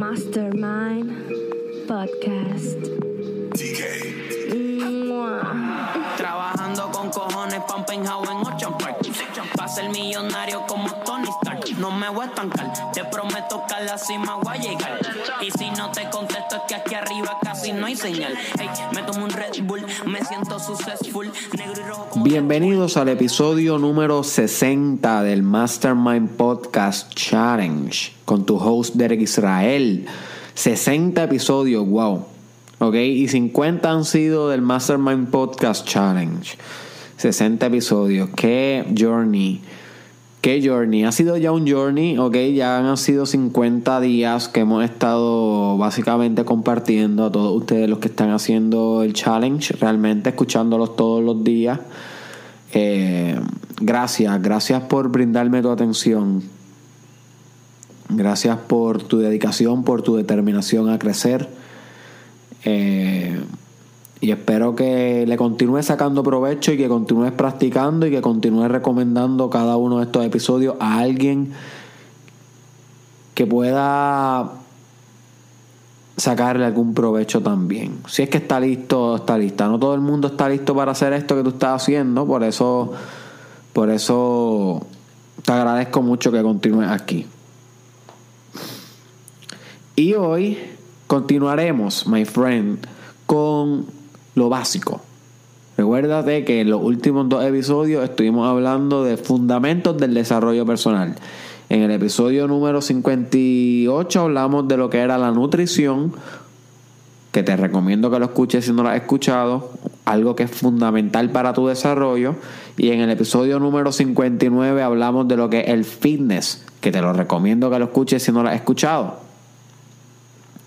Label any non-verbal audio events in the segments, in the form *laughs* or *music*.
Mastermind Podcast. Trabajando con cojones un penthouse en Ocean Park. Pa' ser millonario como Tony Stark. No me voy a estancar, te prometo que a la cima voy a llegar. Y si no te contesto es que aquí arriba casi no hay señal. Hey, me tomo un Red Bull, me siento successful. Negro y rojo Bienvenidos al episodio número 60 del Mastermind Podcast Challenge con tu host Derek Israel. 60 episodios, wow. Ok, y 50 han sido del Mastermind Podcast Challenge. 60 episodios. Qué journey. Qué journey. Ha sido ya un journey, ok. Ya han sido 50 días que hemos estado básicamente compartiendo a todos ustedes los que están haciendo el challenge, realmente escuchándolos todos los días. Eh, gracias, gracias por brindarme tu atención. Gracias por tu dedicación, por tu determinación a crecer. Eh, y espero que le continúes sacando provecho y que continúes practicando y que continúes recomendando cada uno de estos episodios a alguien que pueda sacarle algún provecho también. Si es que está listo, está lista. No todo el mundo está listo para hacer esto que tú estás haciendo, por eso por eso te agradezco mucho que continúes aquí. Y hoy continuaremos, my friend, con lo básico. Recuérdate que en los últimos dos episodios estuvimos hablando de fundamentos del desarrollo personal. En el episodio número 58 hablamos de lo que era la nutrición, que te recomiendo que lo escuches si no lo has escuchado, algo que es fundamental para tu desarrollo. Y en el episodio número 59 hablamos de lo que es el fitness, que te lo recomiendo que lo escuches si no lo has escuchado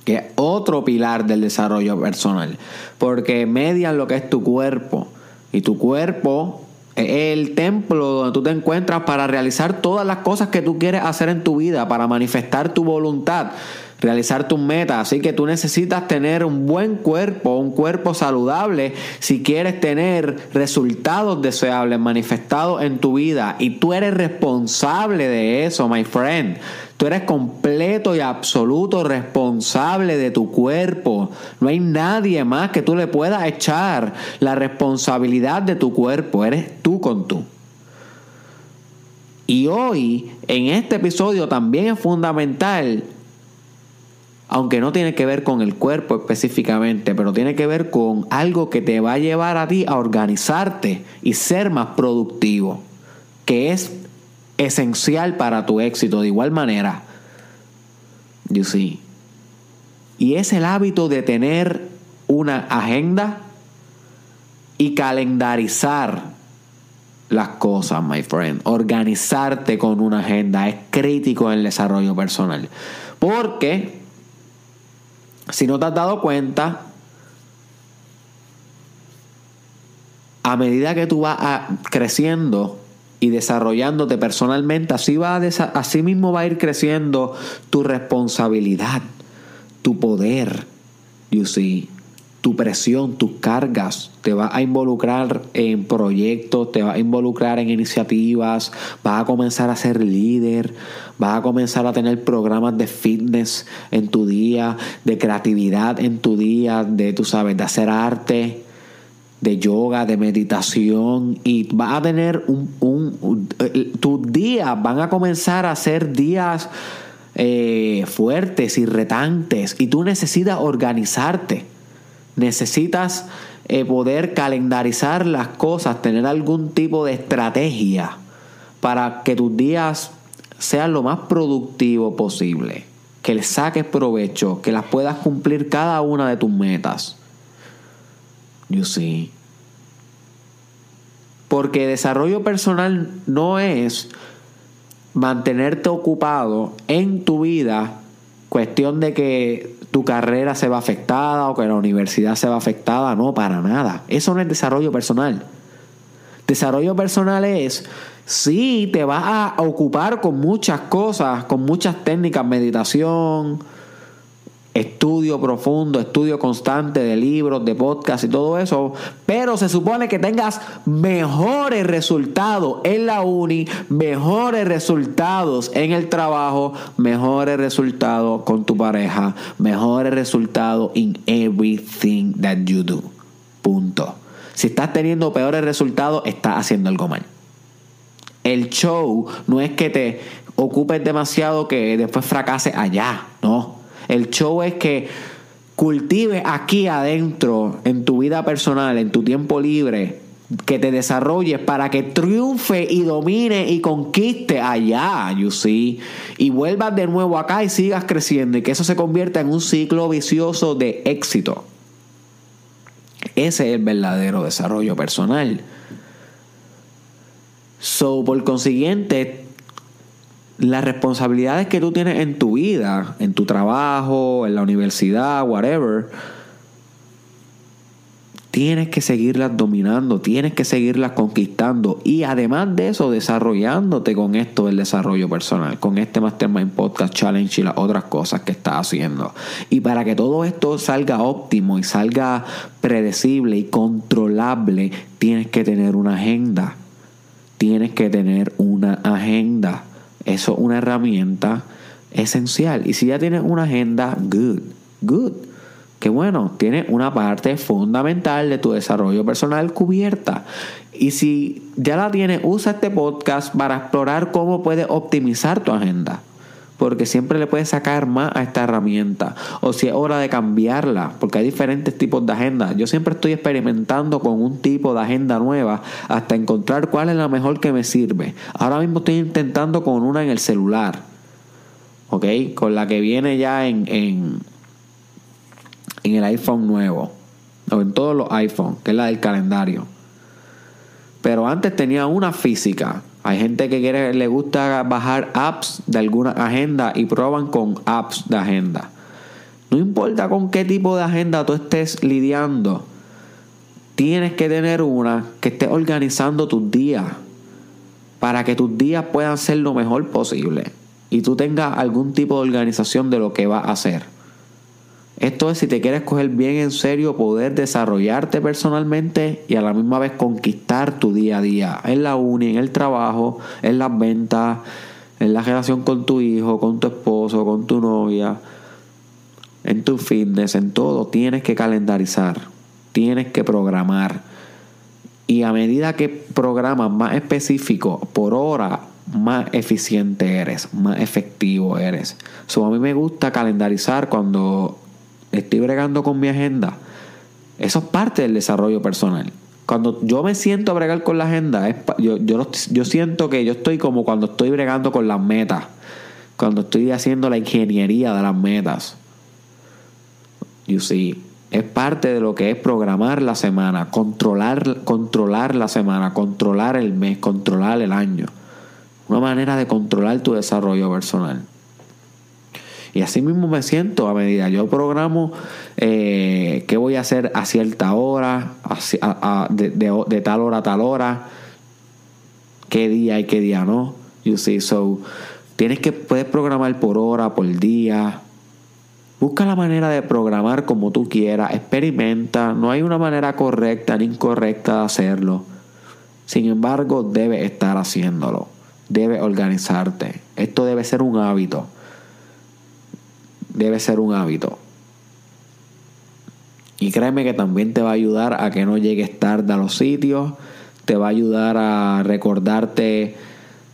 que es otro pilar del desarrollo personal, porque median lo que es tu cuerpo y tu cuerpo es el templo donde tú te encuentras para realizar todas las cosas que tú quieres hacer en tu vida, para manifestar tu voluntad, realizar tus metas. Así que tú necesitas tener un buen cuerpo, un cuerpo saludable, si quieres tener resultados deseables manifestados en tu vida. Y tú eres responsable de eso, my friend. Tú eres completo y absoluto responsable de tu cuerpo. No hay nadie más que tú le puedas echar la responsabilidad de tu cuerpo. Eres tú con tú. Y hoy, en este episodio, también es fundamental, aunque no tiene que ver con el cuerpo específicamente, pero tiene que ver con algo que te va a llevar a ti a organizarte y ser más productivo, que es esencial para tu éxito de igual manera. You see. Y es el hábito de tener una agenda y calendarizar las cosas, my friend. Organizarte con una agenda es crítico en el desarrollo personal. Porque, si no te has dado cuenta, a medida que tú vas a- creciendo y desarrollándote personalmente, así, va a así mismo va a ir creciendo tu responsabilidad, tu poder, you see, tu presión, tus cargas. Te vas a involucrar en proyectos, te vas a involucrar en iniciativas, vas a comenzar a ser líder, vas a comenzar a tener programas de fitness en tu día, de creatividad en tu día, de, tú sabes, de hacer arte de yoga, de meditación y vas a tener un, un- tus días van a comenzar a ser días eh, fuertes y retantes y tú necesitas organizarte, necesitas eh, poder calendarizar las cosas, tener algún tipo de estrategia para que tus días sean lo más productivo posible, que les saques provecho, que las puedas cumplir cada una de tus metas. You see. Porque desarrollo personal no es mantenerte ocupado en tu vida, cuestión de que tu carrera se va afectada o que la universidad se va afectada, no, para nada. Eso no es desarrollo personal. Desarrollo personal es, sí, te vas a ocupar con muchas cosas, con muchas técnicas, meditación, estudio profundo, estudio constante de libros, de podcasts y todo eso, pero se supone que tengas mejores resultados en la uni, mejores resultados en el trabajo, mejores resultados con tu pareja, mejores resultados in everything that you do. Punto. Si estás teniendo peores resultados, estás haciendo algo mal. El show no es que te ocupes demasiado que después fracase allá, no. El show es que cultives aquí adentro, en tu vida personal, en tu tiempo libre, que te desarrolles para que triunfe y domine y conquiste allá, you see, y vuelvas de nuevo acá y sigas creciendo y que eso se convierta en un ciclo vicioso de éxito. Ese es el verdadero desarrollo personal. So, por consiguiente, las responsabilidades que tú tienes en tu vida, en tu trabajo, en la universidad, whatever, tienes que seguirlas dominando, tienes que seguirlas conquistando y además de eso desarrollándote con esto del desarrollo personal, con este Mastermind Podcast Challenge y las otras cosas que estás haciendo. Y para que todo esto salga óptimo y salga predecible y controlable, tienes que tener una agenda. Tienes que tener una agenda. Eso es una herramienta esencial. Y si ya tienes una agenda, good, good. Que bueno, tienes una parte fundamental de tu desarrollo personal cubierta. Y si ya la tienes, usa este podcast para explorar cómo puedes optimizar tu agenda. Porque siempre le puedes sacar más a esta herramienta. O si es hora de cambiarla. Porque hay diferentes tipos de agenda. Yo siempre estoy experimentando con un tipo de agenda nueva hasta encontrar cuál es la mejor que me sirve. Ahora mismo estoy intentando con una en el celular. ¿Ok? Con la que viene ya en, en, en el iPhone nuevo. O en todos los iPhones. Que es la del calendario. Pero antes tenía una física. Hay gente que quiere, le gusta bajar apps de alguna agenda y prueban con apps de agenda. No importa con qué tipo de agenda tú estés lidiando, tienes que tener una que esté organizando tus días para que tus días puedan ser lo mejor posible y tú tengas algún tipo de organización de lo que vas a hacer. Esto es si te quieres coger bien en serio, poder desarrollarte personalmente y a la misma vez conquistar tu día a día, en la uni, en el trabajo, en las ventas, en la relación con tu hijo, con tu esposo, con tu novia, en tu fitness, en todo. Tienes que calendarizar, tienes que programar. Y a medida que programas más específico por hora, más eficiente eres, más efectivo eres. A mí me gusta calendarizar cuando estoy bregando con mi agenda. Eso es parte del desarrollo personal. Cuando yo me siento a bregar con la agenda, es, yo, yo, yo siento que yo estoy como cuando estoy bregando con las metas. Cuando estoy haciendo la ingeniería de las metas. You see, es parte de lo que es programar la semana, controlar, controlar la semana, controlar el mes, controlar el año. Una manera de controlar tu desarrollo personal. Y así mismo me siento a medida. Yo programo eh, qué voy a hacer a cierta hora, de, tal hora a tal hora, qué día y qué día no. You see, so tienes que puedes programar por hora, por día. Busca la manera de programar como tú quieras, experimenta, no hay una manera correcta ni incorrecta de hacerlo. Sin embargo, debes estar haciéndolo, debes organizarte. Esto debe ser un hábito debe ser un hábito. Y créeme que también te va a ayudar a que no llegues tarde a los sitios, te va a ayudar a recordarte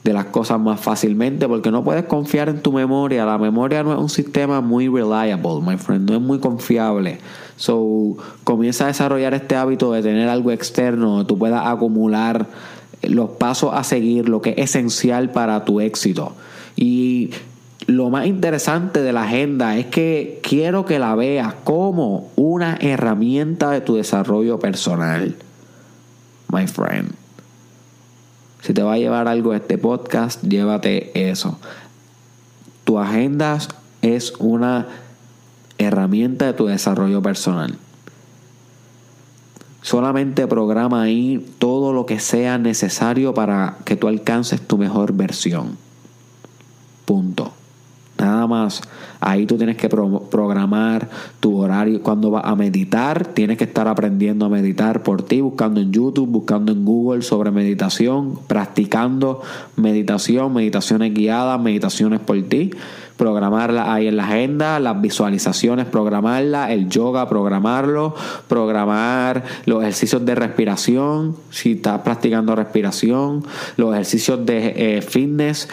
de las cosas más fácilmente porque no puedes confiar en tu memoria. La memoria no es un sistema muy reliable, my friend, no es muy confiable. So, comienza a desarrollar este hábito de tener algo externo donde tú puedas acumular los pasos a seguir, lo que es esencial para tu éxito. Y lo más interesante de la agenda es que quiero que la veas como una herramienta de tu desarrollo personal. My friend. Si te va a llevar algo este podcast, llévate eso. Tu agenda es una herramienta de tu desarrollo personal. Solamente programa ahí todo lo que sea necesario para que tú alcances tu mejor versión. Punto programas, ahí tú tienes que programar tu horario. Cuando vas a meditar, tienes que estar aprendiendo a meditar por ti, buscando en YouTube, buscando en Google sobre meditación, practicando meditación, meditaciones guiadas, meditaciones por ti programarla ahí en la agenda, las visualizaciones, programarla, el yoga, programarlo, programar los ejercicios de respiración, si estás practicando respiración, los ejercicios de eh, fitness,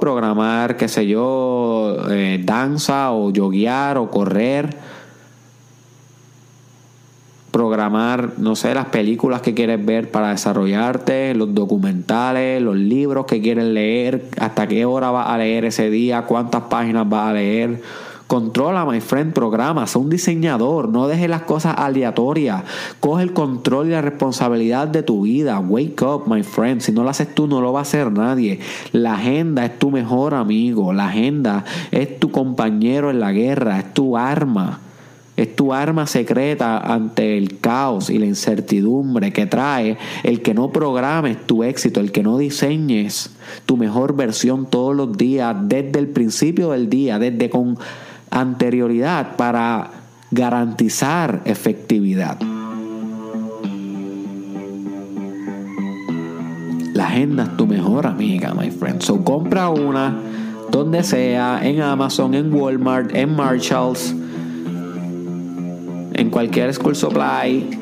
programar, qué sé yo, eh, danza o yoguear o correr programar, no sé, las películas que quieres ver para desarrollarte, los documentales, los libros que quieres leer, hasta qué hora vas a leer ese día, cuántas páginas vas a leer. Controla, my friend, programa, sé un diseñador, no dejes las cosas aleatorias. Coge el control y la responsabilidad de tu vida. Wake up, my friend. Si no lo haces tú, no lo va a hacer nadie. La agenda es tu mejor amigo. La agenda es tu compañero en la guerra, es tu arma. Es tu arma secreta ante el caos y la incertidumbre que trae el que no programes tu éxito, el que no diseñes tu mejor versión todos los días, desde el principio del día, desde con anterioridad para garantizar efectividad. La agenda es tu mejor amiga, my friend. So compra una donde sea, en Amazon, en Walmart, en Marshalls en cualquier school supply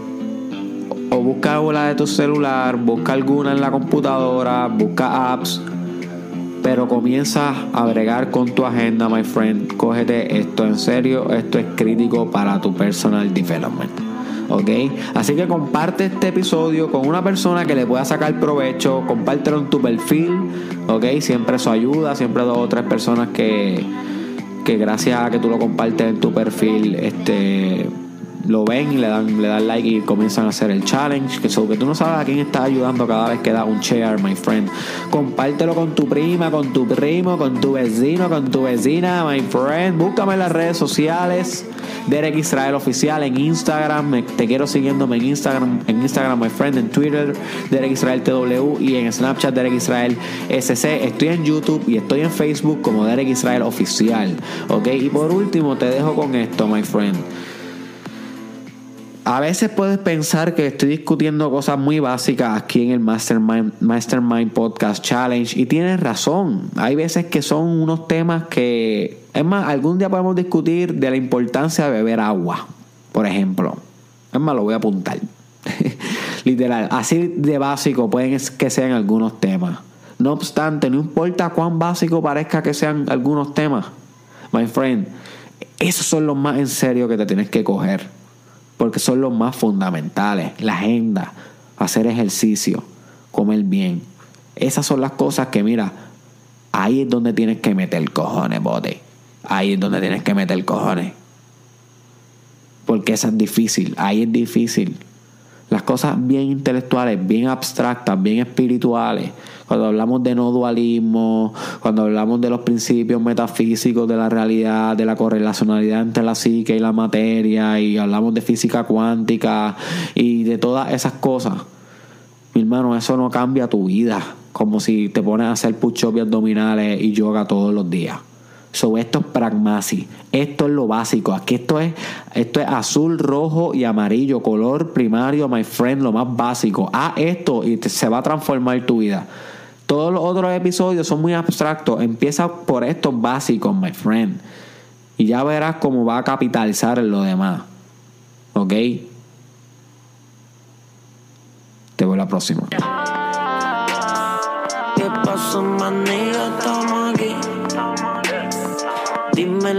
o busca una de tu celular, busca alguna en la computadora, busca apps, pero comienza a bregar con tu agenda, my friend. Cógete esto en serio, esto es crítico para tu personal development. ¿ok? Así que comparte este episodio con una persona que le pueda sacar provecho, compártelo en tu perfil, ¿ok? Siempre eso ayuda, siempre dos o tres personas que, que gracias a que tú lo compartes en tu perfil, este lo ven y le dan, le dan like y comienzan a hacer el challenge. Que, que tú no sabes a quién está ayudando cada vez que da un share, my friend. Compártelo con tu prima, con tu primo, con tu vecino, con tu vecina, my friend. Búscame en las redes sociales. Derek Israel Oficial en Instagram. te quiero siguiéndome en Instagram, en Instagram, my friend, en Twitter, Derek Israel TW y en Snapchat, Derek Israel SC. Estoy en YouTube y estoy en Facebook como Derek Israel Oficial. Ok, y por último te dejo con esto, my friend. A veces puedes pensar que estoy discutiendo cosas muy básicas aquí en el Mastermind, Mastermind Podcast Challenge y tienes razón. Hay veces que son unos temas que, es más, algún día podemos discutir de la importancia de beber agua, por ejemplo. Es más, lo voy a apuntar. *laughs* Literal, así de básico pueden que sean algunos temas. No obstante, no importa cuán básico parezca que sean algunos temas, my friend, esos son los más en serio que te tienes que coger porque son los más fundamentales. La agenda, hacer ejercicio, comer bien. Esas son las cosas que, mira, ahí es donde tienes que meter cojones, bote. Ahí es donde tienes que meter cojones. Porque esa es difícil, ahí es difícil. Las cosas bien intelectuales, bien abstractas, bien espirituales, cuando hablamos de no dualismo, cuando hablamos de los principios metafísicos de la realidad, de la correlacionalidad entre la psique y la materia, y hablamos de física cuántica y de todas esas cosas, mi hermano, eso no cambia tu vida, como si te pones a hacer push-ups abdominales y yoga todos los días. So, esto es pragmasi. Esto es lo básico. Aquí esto es, esto es azul, rojo y amarillo. Color primario, my friend, lo más básico. Haz esto y se va a transformar tu vida. Todos los otros episodios son muy abstractos. Empieza por estos básicos, my friend. Y ya verás cómo va a capitalizar lo demás. ¿Ok? Te a la próxima. ¿Qué pasó. Dime